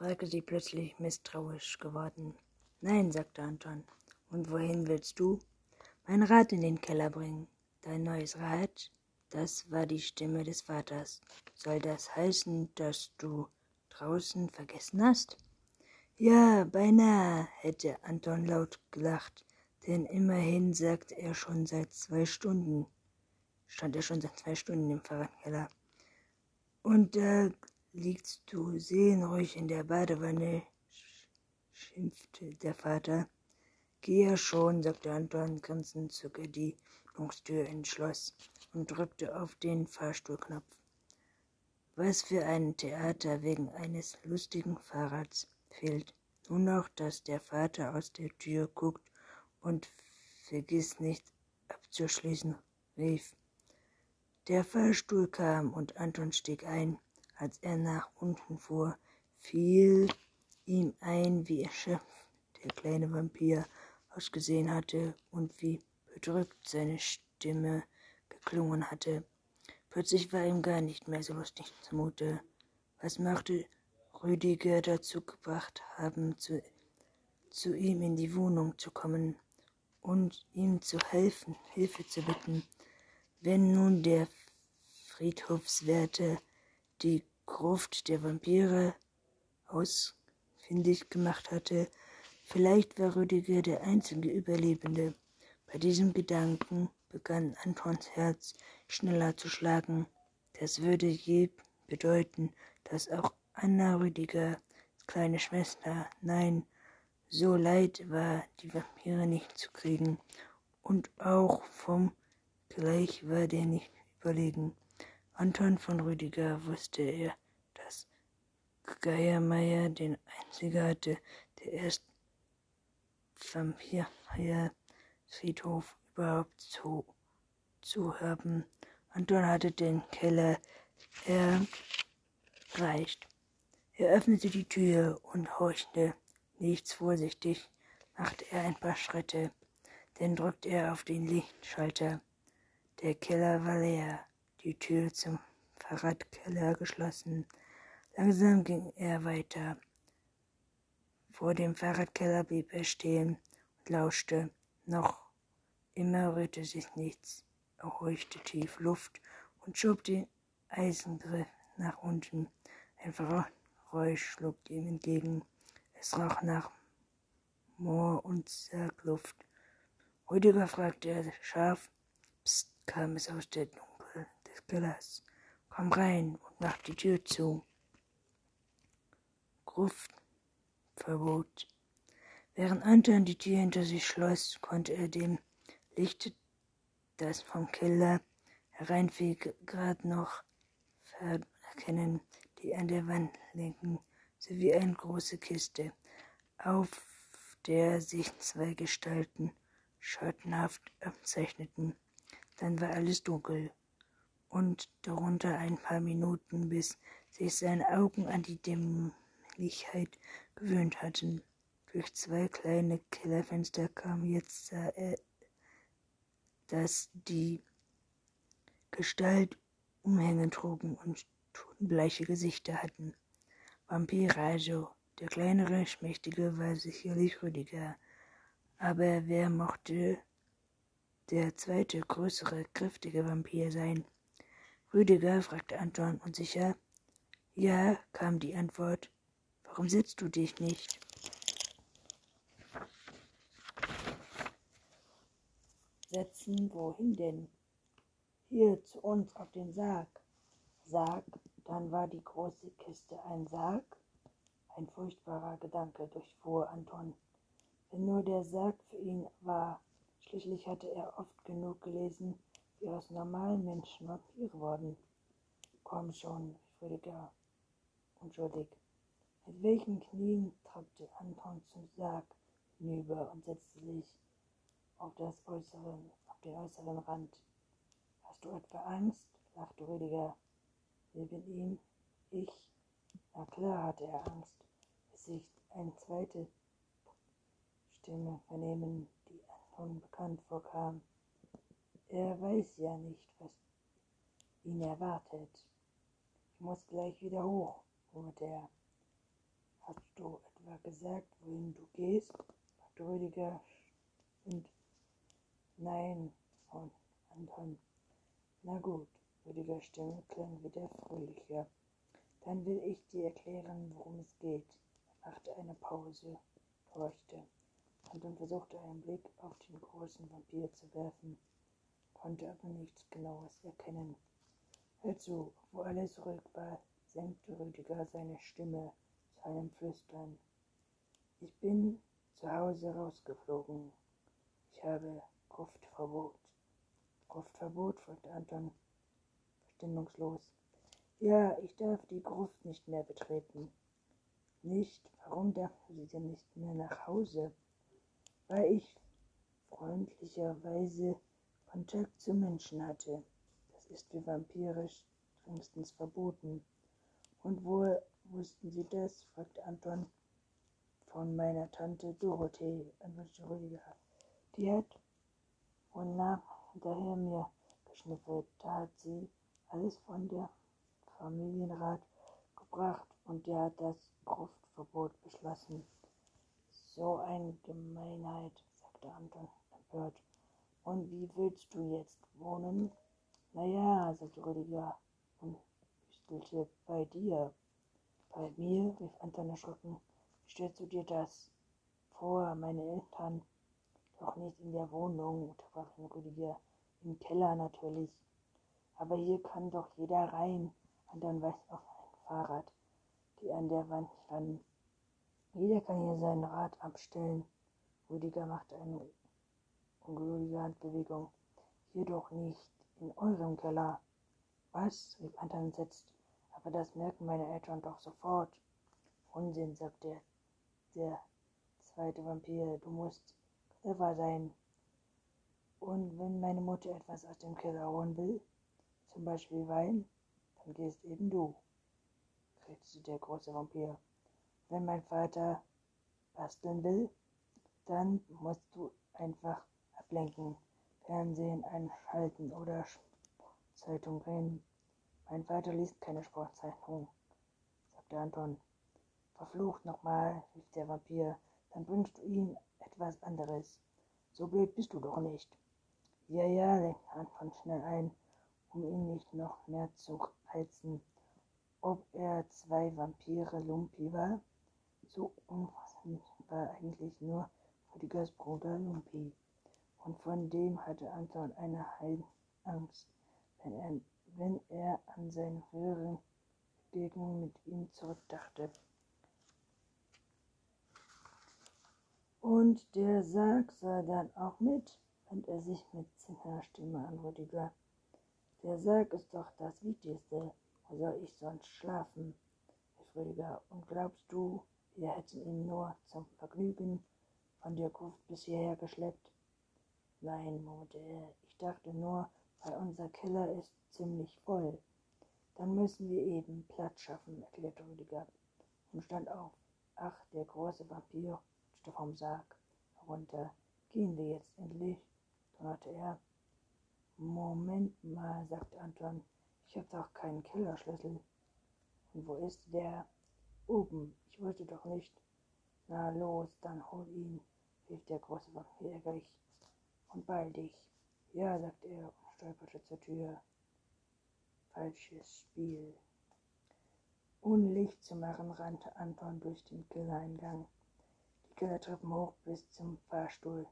fragte sie plötzlich misstrauisch geworden. Nein, sagte Anton. Und wohin willst du? Mein Rad in den Keller bringen. Dein neues Rad? Das war die Stimme des Vaters. Soll das heißen, dass du draußen vergessen hast? Ja, beinahe, hätte Anton laut gelacht, denn immerhin sagte er schon seit zwei Stunden, stand er schon seit zwei Stunden im Fahrradkeller. Und da liegst du seelenruhig in der Badewanne, schimpfte der Vater. Geh ja schon, sagte Anton grinsend, zog er die Wohnungstür ins Schloss und drückte auf den Fahrstuhlknopf. Was für ein Theater wegen eines lustigen Fahrrads fehlt. Nur noch, dass der Vater aus der Tür guckt und vergiss nicht abzuschließen, rief. Der Fahrstuhl kam und Anton stieg ein. Als er nach unten fuhr, fiel ihm ein, wie erschöpft der kleine Vampir ausgesehen hatte und wie bedrückt seine Stimme geklungen hatte. Plötzlich war ihm gar nicht mehr so lustig zumute. Was machte Rüdiger dazu gebracht haben, zu, zu ihm in die Wohnung zu kommen und ihm zu helfen, Hilfe zu bitten, wenn nun der Friedhofswärter die Gruft der Vampire ausfindig gemacht hatte, vielleicht war Rüdiger der einzige Überlebende. Bei diesem Gedanken begann Antons Herz schneller zu schlagen. Das würde je bedeuten, dass auch Anna Rüdiger, kleine Schwester, nein, so leid war die Vampire nicht zu kriegen, und auch vom Gleich war der nicht überlegen. Anton von Rüdiger wusste er, dass Geiermeier den einzigen hatte, der erst Vampir-Friedhof überhaupt zu, zu haben. Anton hatte den Keller erreicht. Er öffnete die Tür und horchte. Nichts vorsichtig machte er ein paar Schritte. Dann drückte er auf den Lichtschalter. Der Keller war leer, die Tür zum Fahrradkeller geschlossen. Langsam ging er weiter. Vor dem Fahrradkeller blieb er stehen und lauschte. Noch Immer rührte sich nichts. Er horchte tief Luft und schob den Eisengriff nach unten. Ein Geräusch schlug ihm entgegen. Es roch nach Moor und Sargluft. Rüdiger fragte er scharf. Psst, kam es aus der Dunkel des Kellers. Komm rein und mach die Tür zu. Gruft verbot. Während Anton die Tür hinter sich schloss, konnte er dem Licht, das vom Keller hereinfiel, gerade noch erkennen, die an der Wand lenken, sowie eine große Kiste, auf der sich zwei Gestalten schattenhaft abzeichneten. Dann war alles dunkel und darunter ein paar Minuten, bis sich seine Augen an die Dämlichkeit gewöhnt hatten. Durch zwei kleine Kellerfenster kam jetzt sah er dass die Gestalt Umhänge trugen und totenbleiche Gesichter hatten. Vampir also, der kleinere, schmächtige war sicherlich Rüdiger, aber wer mochte der zweite, größere, kräftige Vampir sein? Rüdiger fragte Anton unsicher. Ja, kam die Antwort. Warum setzt du dich nicht? setzen. Wohin denn? Hier zu uns auf den Sarg. Sarg, dann war die große Kiste ein Sarg? Ein furchtbarer Gedanke durchfuhr Anton. Wenn nur der Sarg für ihn war. Schließlich hatte er oft genug gelesen, wie aus normalen Menschen Vampire wurden. Komm schon, Rüdiger, unschuldig. Mit welchen Knien trappte Anton zum Sarg hinüber und setzte sich auf, das äußere, auf den äußeren Rand. Hast du etwa Angst? lachte Rüdiger. Neben ihm, ich. Na klar hatte er Angst, bis sich eine zweite Stimme vernehmen, die Anton bekannt vorkam. Er weiß ja nicht, was ihn erwartet. Ich muss gleich wieder hoch, murmelte er. Hast du etwa gesagt, wohin du gehst? fragte Rüdiger. Und nein, und Anton. Na gut, Rüdiger Stimme klang wieder fröhlicher. Dann will ich dir erklären, worum es geht. Er machte eine Pause, horchte. Anton versuchte einen Blick auf den großen Vampir zu werfen, konnte aber nichts Genaues erkennen. Also, wo alles ruhig war, senkte Rüdiger seine Stimme zu einem Flüstern. Ich bin zu Hause rausgeflogen. Ich habe Gruftverbot. Gruftverbot? fragte Anton verständigungslos. Ja, ich darf die Gruft nicht mehr betreten. Nicht? Warum dürfen Sie denn nicht mehr nach Hause? Weil ich freundlicherweise Kontakt zu Menschen hatte. Das ist für vampirisch strengstens verboten. Und woher wussten Sie das? fragte Anton. Von meiner Tante Dorothee, antwortete Rüdiger. Die hat wohl nach hinterher mir geschnüffelt. Da hat sie alles von der Familienrat gebracht und der hat das Gruftverbot beschlossen. So eine Gemeinheit, sagte Anton empört. Und wie willst du jetzt wohnen? Naja, sagte Rüdiger und hüstelte bei dir. Bei mir, rief Anton erschrocken. Wie stellst du dir das vor, meine Eltern? Doch nicht in der Wohnung, unterbrach ihn Rüdiger. Im Keller natürlich. Aber hier kann doch jeder rein. Anton weist auf ein Fahrrad, die an der Wand standen. Jeder kann hier sein Rad abstellen. Rüdiger machte eine ungläubige Handbewegung. Jedoch nicht in eurem Keller. Was? rief Anton entsetzt. Aber das merken meine Eltern doch sofort. Unsinn, sagte der, der zweite Vampir. Du musst clever sein. Und wenn meine Mutter etwas aus dem Keller holen will, zum Beispiel Wein, dann gehst eben du, krächzte der große Vampir. Wenn mein Vater basteln will, dann musst du einfach ablenken, Fernsehen einschalten oder Zeitung drehen. Mein Vater liest keine Sportzeitung, sagte Anton. Verflucht nochmal, rief der Vampir, dann wünschst du ihm etwas anderes. So blöd bist du doch nicht. Ja, ja, lenkte Anton schnell ein, um ihn nicht noch mehr zu heizen. Ob er zwei Vampire Lumpi war? So umfassend war eigentlich nur Rüdigers Bruder Lumpi. Und von dem hatte Anton eine Heidenangst, wenn er, wenn er an seine früheren Begegnung mit ihm zurückdachte. Und der Sarg sah dann auch mit, wandte er sich mit zinner Stimme an Rüdiger. Der Sarg ist doch das Wichtigste. Wo soll ich sonst schlafen? rief Rüdiger. Und glaubst du, wir hätten ihn nur zum Vergnügen von der Gruft bis hierher geschleppt? Nein, er. Ich dachte nur, weil unser Keller ist ziemlich voll. Dann müssen wir eben Platz schaffen, erklärte Rüdiger und stand auf. Ach, der große Vampir rutschte vom Sarg herunter. Gehen wir jetzt endlich, donnerte er. Moment mal, sagte Anton, ich habe doch keinen Kellerschlüssel. Und wo ist der? Oben. Ich wollte doch nicht. Na los, dann hol ihn, rief der große Vampir ärgerlich. Und beeil dich. Ja, sagte er und stolperte zur Tür. Falsches Spiel. Ohne Licht zu machen, rannte Anton durch den Kellereingang. Die Kellertreppen hoch bis zum Fahrstuhl.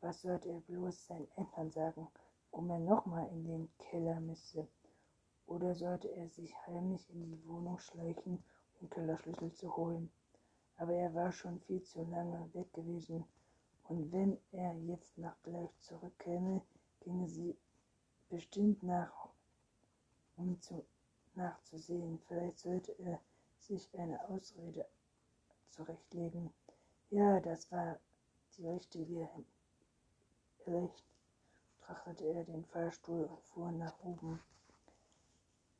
Was sollte er bloß seinen Eltern sagen? warum er nochmal in den Keller müsse. Oder sollte er sich heimlich in die Wohnung schleichen, um Kellerschlüssel zu holen? Aber er war schon viel zu lange weg gewesen. Und wenn er jetzt nach gleich zurückkäme, ginge sie bestimmt nach, um zu, nachzusehen. Vielleicht sollte er sich eine Ausrede zurechtlegen. Ja, das war die richtige Recht betrachtete er den Fallstuhl und fuhr nach oben.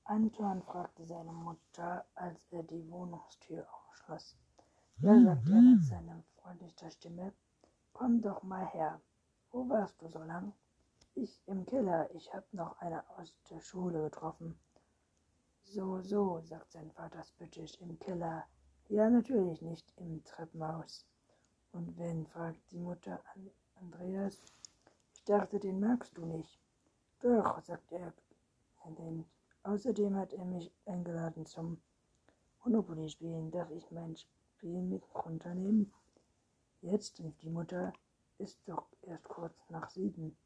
Anton fragte seine Mutter, als er die Wohnungstür aufschloss. Ja, sagte er mit seiner freundlicher Stimme, komm doch mal her. Wo warst du so lang? Ich im Keller. Ich hab noch eine aus der Schule getroffen. So, so, sagt sein Vater spöttisch, im Keller. Ja, natürlich nicht im Treppenhaus. Und wenn, fragt die Mutter an Andreas. Ich dachte, den magst du nicht. Doch, sagt er. Denn außerdem hat er mich eingeladen zum Monopoly spielen. Darf ich mein Spiel mit runternehmen? Jetzt, rief die Mutter, ist doch erst kurz nach sieben.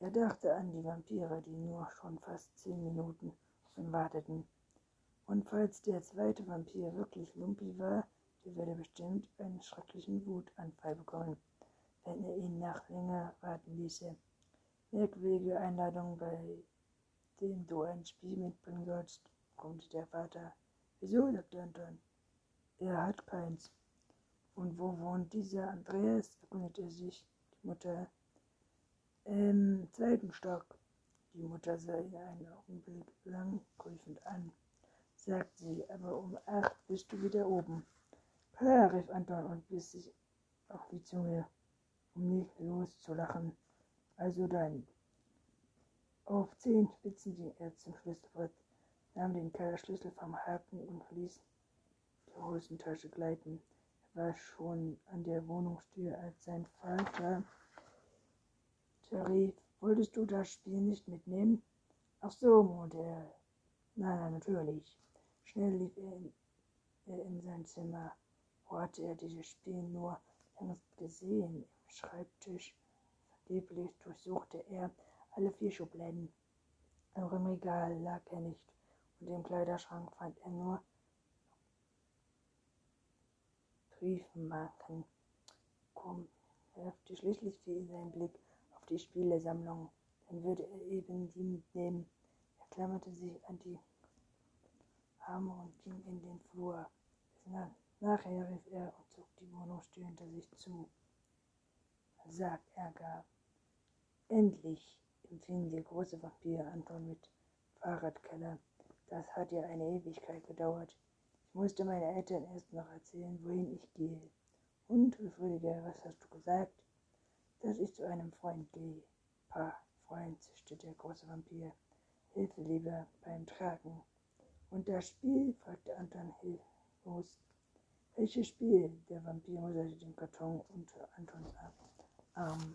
Er dachte an die Vampire, die nur schon fast zehn Minuten auf ihn warteten. Und falls der zweite Vampir wirklich Lumpi war, der würde bestimmt einen schrecklichen Wutanfall bekommen, wenn er ihn nach länger warten ließe. Merkwürdige Einladung, bei dem du ein Spiel mitbringen sollst, brummte der Vater. Wieso? sagte Anton. Er hat keins. Und wo wohnt dieser Andreas? erkundigte sich die Mutter. Im zweiten Stock. Die Mutter sah ihn einen Augenblick lang prüfend an sagt sie, aber um acht bist du wieder oben. Klar, rief Anton und biss sich auf die Zunge, um nicht loszulachen. Also dann. Auf zehn Spitzen ging er zum Schlüsselbrett, nahm den Kellerschlüssel vom Haken und ließ die Hosentasche gleiten. War schon an der Wohnungstür, als sein Vater rief, wolltest du das Spiel nicht mitnehmen? Ach so, murrte er. Nein, nein, natürlich. Schnell lief er in, er in sein Zimmer. Wo hatte er dieses Spiel nur längst gesehen? Im Schreibtisch. Vergeblich durchsuchte er alle vier Schubladen. Auch im Regal lag er nicht, und im Kleiderschrank fand er nur Briefmarken. Komm, werfte schließlich fiel sein Blick auf die Spielesammlung. Dann würde er eben die mitnehmen. Er klammerte sich an die Arme und ging in den Flur. Nachher rief er und zog die Wohnungstür hinter sich zu. Sag Ärger. Endlich empfing der große Vampir Anton mit Fahrradkeller. Das hat ja eine Ewigkeit gedauert. Ich musste meinen Eltern erst noch erzählen, wohin ich gehe. Und, Rüdiger, was hast du gesagt? Dass ich zu einem Freund gehe. Pah, Freund, zischte der große Vampir. Hilfe lieber beim Tragen. Und das Spiel? fragte Anton hilflos. Welches Spiel? Der Vampir musterte den Karton unter Antons Arm.